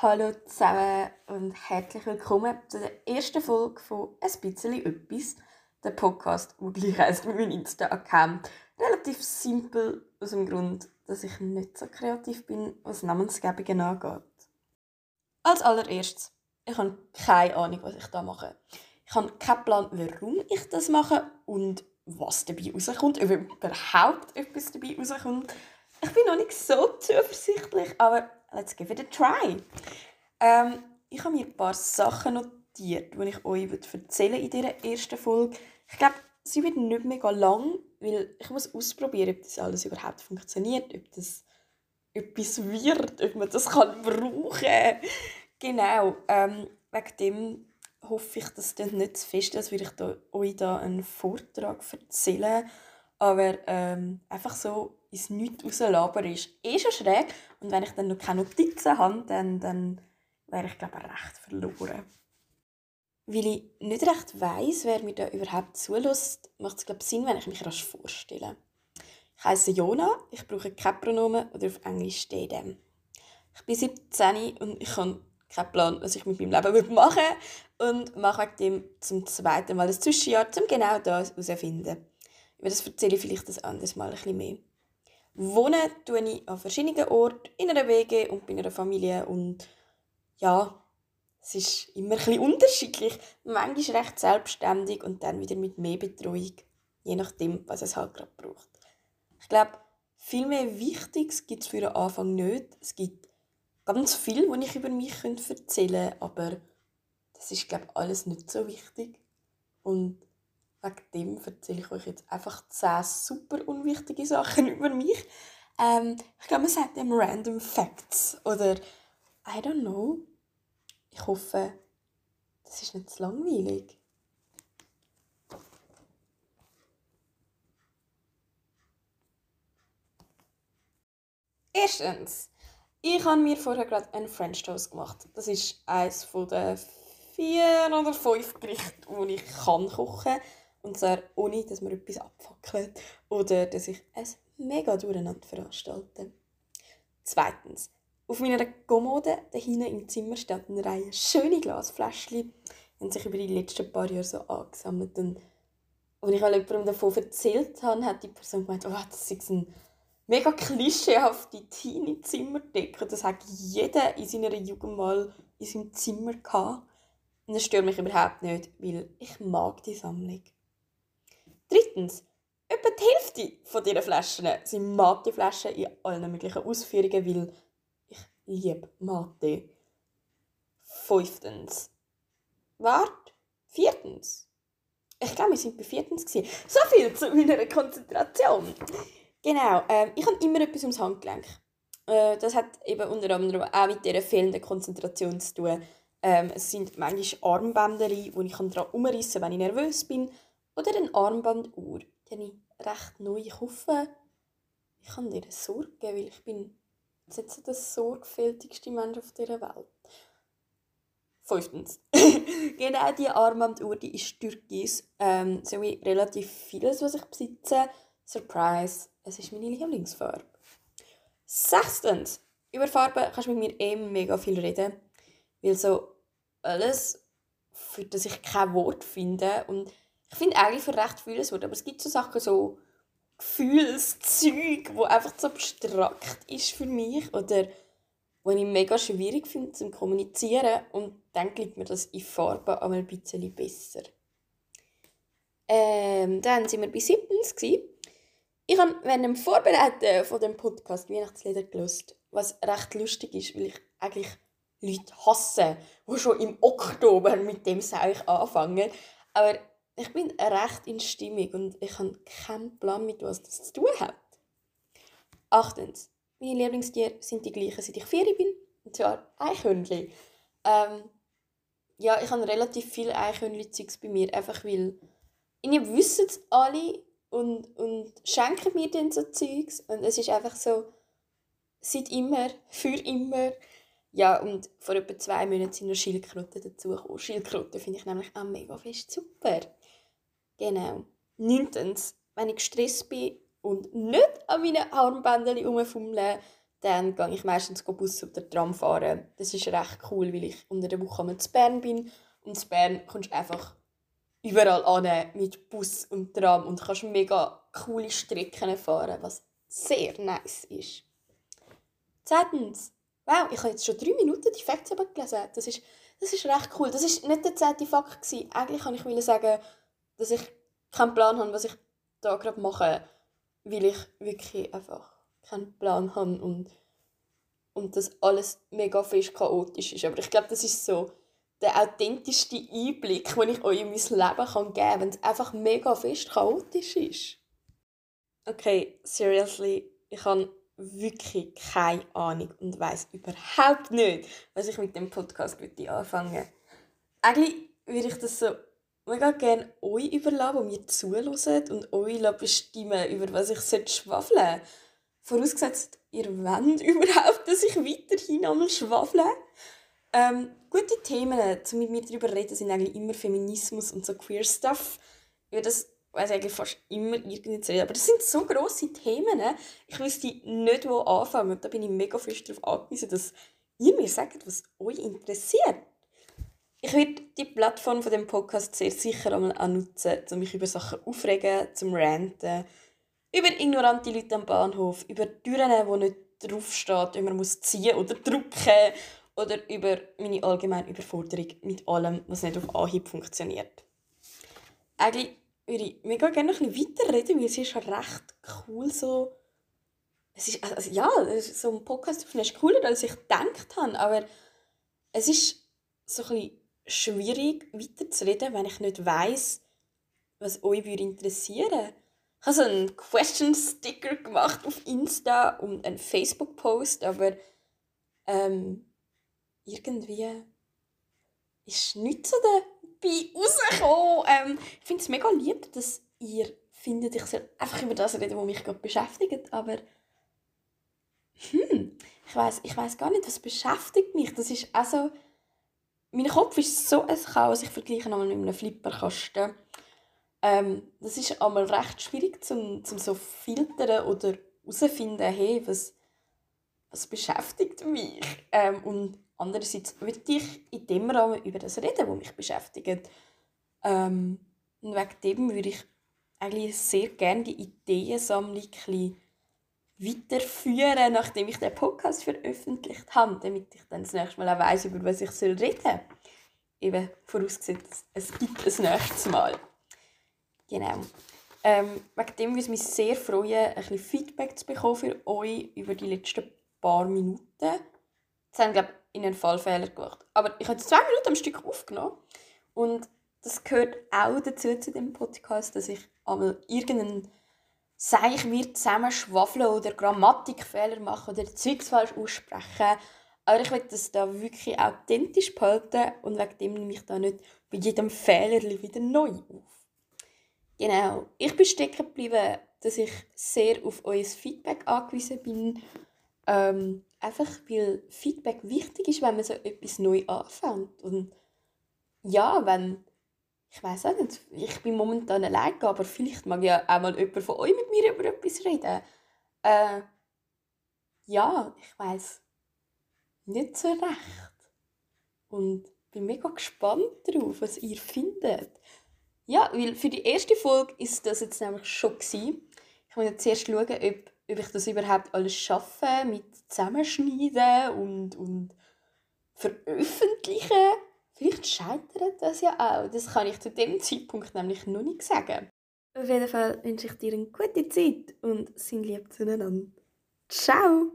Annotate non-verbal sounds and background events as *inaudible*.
Hallo zusammen und herzlich willkommen zu der ersten Folge von «Ein bisschen etwas», der Podcast, der gleich heisst wie mein Insta-Account. Relativ simpel, aus dem Grund, dass ich nicht so kreativ bin, was Namensgebungen angeht. Als allererstes, ich habe keine Ahnung, was ich da mache. Ich habe keinen Plan, warum ich das mache und was dabei rauskommt, ob überhaupt etwas dabei rauskommt. Ich bin noch nicht so zuversichtlich, aber let's give it a try. Ähm, ich habe mir ein paar Sachen notiert, die ich euch erzählen in dieser ersten Folge. Ich glaube, sie wird nicht mega lang, weil ich muss ausprobieren, ob das alles überhaupt funktioniert, ob das etwas wird, ob man das kann brauchen kann. Genau, ähm, wegen dem hoffe ich, dass das nicht zu fest ist, weil ich da, euch da einen Vortrag erzählen. Aber ähm, einfach so ins Nichts rauslabern ist eh schon schräg. Und wenn ich dann noch keine Notizen habe, dann, dann wäre ich, glaube ich, recht verloren. Weil ich nicht recht weiss, wer mir da überhaupt zulässt, macht es, glaube Sinn, wenn ich mich rasch vorstelle. Ich heiße Jona, ich brauche kein Pronomen oder auf Englisch dem. Ich bin 17 und ich habe keinen Plan, was ich mit meinem Leben machen will und mache wegen dem zum zweiten Mal ein Zwischenjahr, um genau das herauszufinden. Über das erzähle ich vielleicht ein anderes Mal ein bisschen mehr. Wohnen tue ich an verschiedenen Orten, in einer WG und bei einer Familie und ja, es ist immer bisschen unterschiedlich. Manchmal recht selbstständig und dann wieder mit mehr Betreuung, je nachdem, was es halt gerade braucht. Ich glaube, viel mehr Wichtiges gibt es für den Anfang nicht. Es gibt ganz viel, was ich über mich erzählen könnte, aber das ist, glaube ich, alles nicht so wichtig. Und wegen dem erzähle ich euch jetzt einfach 10 super unwichtige Sachen *laughs* über mich. Ähm, ich glaube, man sagt dem Random Facts oder I don't know. Ich hoffe, das ist nicht zu langweilig. Erstens, ich habe mir vorher gerade einen French Toast gemacht. Das ist eines der vier oder fünf Gerichte, die ich kann kochen kann. Und zwar ohne, dass man etwas abfackelt oder dass ich es mega durcheinander veranstalte. Zweitens. Auf meiner Kommode dahinten im Zimmer steht eine Reihe schöne Glasfläschchen, die haben sich über die letzten paar Jahre so angesammelt. Und als ich jemandem davon erzählt habe, hat die Person gemeint, oh, das ist ein mega klischeehafte Teenie-Zimmerdecke. Das hat jeder in seiner Jugend mal in seinem Zimmer gehabt. Und das stört mich überhaupt nicht, weil ich mag die Sammlung. Drittens, etwa die Hälfte von diesen Flaschen sind Mate-Flaschen in allen möglichen Ausführungen, weil ich liebe Mate. Fünftens. Wart. Viertens. Ich glaube, wir sind bei viertens. Gewesen. So viel zu meiner Konzentration. Genau, äh, ich habe immer etwas ums Handgelenk. Äh, das hat eben unter anderem auch mit dieser fehlenden Konzentration zu tun. Ähm, es sind manchmal Armbänder, die ich daran umreißen kann, wenn ich nervös bin. Oder eine Armbanduhr. Die habe ich recht neu. Hoffe, ich kann dir Sorge geben, weil ich bin jetzt nicht der sorgfältigste Mensch auf dieser Welt. Fünftens. *laughs* genau diese Armbanduhr, die ist türkis. Ähm, so wie relativ vieles, was ich besitze. Surprise, es ist meine Lieblingsfarbe. Sechstens. Über Farben kannst du mit mir eh mega viel reden. Weil so alles, für das ich kein Wort finde und ich finde eigentlich für recht vieles Wort, aber es gibt so Sachen, so Gefühlszeug, wo einfach so abstrakt ist für mich oder wo ich mega schwierig finde zu kommunizieren und dann liegt mir das in Farben einmal ein bisschen besser. Ähm, dann sind wir bei siebtens Ich habe während dem Vorbereiten von dem Podcast Weihnachtslieder gelöst, was recht lustig ist, weil ich eigentlich Leute hasse, die schon im Oktober mit dem Seich anfangen. Aber ich bin recht in Stimmung und ich habe keinen Plan, mit was das zu tun hat. Achtens. Meine Lieblingstiere sind die gleichen, seit ich vier bin. Und zwar Eichhörnchen. Ähm, ja, ich habe relativ viele Eichhörnchen-Zeugs bei mir, einfach weil ich wissen es alle und, und schenken mir dann so Zeugs. Und es ist einfach so, seit immer, *laughs* für immer. Ja, und vor etwa zwei Monaten sind noch Schildkröten dazugekommen. Schildkröten finde ich nämlich auch mega fest super. Genau. Neuntens, wenn ich gestresst bin und nicht an meinen Armbändern rumfummeln, dann gehe ich meistens Bus oder Tram fahren. Das ist recht cool, weil ich unter der Woche zu Bern bin. Und in Bern kommst du einfach überall an mit Bus und Tram und kannst mega coole Strecken fahren, was sehr nice ist. Zweitens, wow, ich habe jetzt schon drei Minuten die Facts gelesen. Das ist, das ist recht cool. Das ist nicht der zehnte Fakt. Eigentlich kann ich sagen, dass ich keinen Plan habe, was ich da gerade mache, weil ich wirklich einfach keinen Plan habe und, und das alles mega fest chaotisch ist. Aber ich glaube, das ist so der authentischste Einblick, den ich euch in mein Leben geben kann, wenn es einfach mega fest chaotisch ist. Okay, seriously, ich habe wirklich keine Ahnung und weiß überhaupt nicht, was ich mit dem Podcast anfangen würde. Eigentlich würde ich das so mega gerne euch überlassen, die mir zuhören und euch bestimmen, über was ich schwafeln sollte. Vorausgesetzt, ihr wollt *laughs* überhaupt, dass ich weiterhin einmal schwafle. Ähm, gute Themen, um mit mir darüber zu reden, sind eigentlich immer Feminismus und so queer Stuff. Ja, das weiß eigentlich fast immer irgendwie zu reden. Aber das sind so grosse Themen. Ich wüsste nicht, wo anfangen. Und da bin ich mega fest darauf angewiesen, dass ihr mir sagt, was euch interessiert. Ich werde die Plattform von dem Podcast sehr sicher einmal auch nutzen, um mich über Sachen aufregen, zum ranten, über ignorante Leute am Bahnhof, über Türen, wo nicht draufsteht, wie man muss ziehen oder drücken oder über meine allgemeine Überforderung mit allem, was nicht auf Anhieb funktioniert. Eigentlich würde ich mega gerne noch ein bisschen weiterreden, weil es ist recht cool so... Es ist, also ja, so ein Podcast aufnehmen ist cooler, als ich gedacht habe, aber es ist so ein bisschen schwierig weiterzureden, wenn ich nicht weiß, was euch interessieren würde. Ich habe so einen Question-Sticker gemacht auf Insta und einen Facebook-Post, aber ähm, irgendwie ist nichts so dabei rausgekommen. Ähm, ich finde es mega lieb, dass ihr findet, ich soll einfach über das reden, was mich gerade beschäftigt, aber hm, ich weiß ich weiß gar nicht, was beschäftigt mich. Das ist also mein Kopf ist so ein Chaos. Ich vergleiche einmal mit einem Flipperkasten. Ähm, das ist einmal recht schwierig, zum, zum so filtern oder herauszufinden, hey, was, was beschäftigt mich. Ähm, und andererseits würde ich in dem Rahmen über das reden, was mich beschäftigt. Ähm, und wegen dem würde ich eigentlich sehr gerne die Ideensammlung weiterführen, nachdem ich den Podcast veröffentlicht habe, damit ich dann das nächste Mal auch weiss, über was ich reden soll. Eben vorausgesetzt, es gibt ein nächstes Mal. Genau. Ähm, wegen dem würde es mich sehr freuen, ein bisschen Feedback zu bekommen für euch über die letzten paar Minuten. Jetzt haben, glaube ich, einen Fallfehler gemacht. Aber ich habe zwei Minuten am Stück aufgenommen. Und das gehört auch dazu zu dem Podcast, dass ich einmal irgendeinen sage ich mir zusammen schwafeln oder Grammatikfehler machen oder Zeugs falsch aussprechen. Aber ich will das da wirklich authentisch behalten und wegen dem nehme ich da nicht bei jedem Fehler wieder neu auf. Genau, ich bin stecken geblieben, dass ich sehr auf euer Feedback angewiesen bin. Ähm, einfach weil Feedback wichtig ist, wenn man so etwas neu anfängt. Und ja, wenn ich weiß auch nicht, ich bin momentan allein, aber vielleicht mag ja auch mal jemand von euch mit mir über etwas reden. Äh, ja, ich weiß nicht so recht. Und bin mega gespannt darauf, was ihr findet. Ja, weil für die erste Folge ist das jetzt nämlich schon gewesen. Ich muss jetzt zuerst schauen, ob, ob ich das überhaupt alles schaffe mit Zusammenschneiden und, und veröffentlichen. Vielleicht scheitert das ja auch. Das kann ich zu dem Zeitpunkt nämlich noch nicht sagen. Auf jeden Fall wünsche ich dir eine gute Zeit und sind lieb zueinander. Ciao!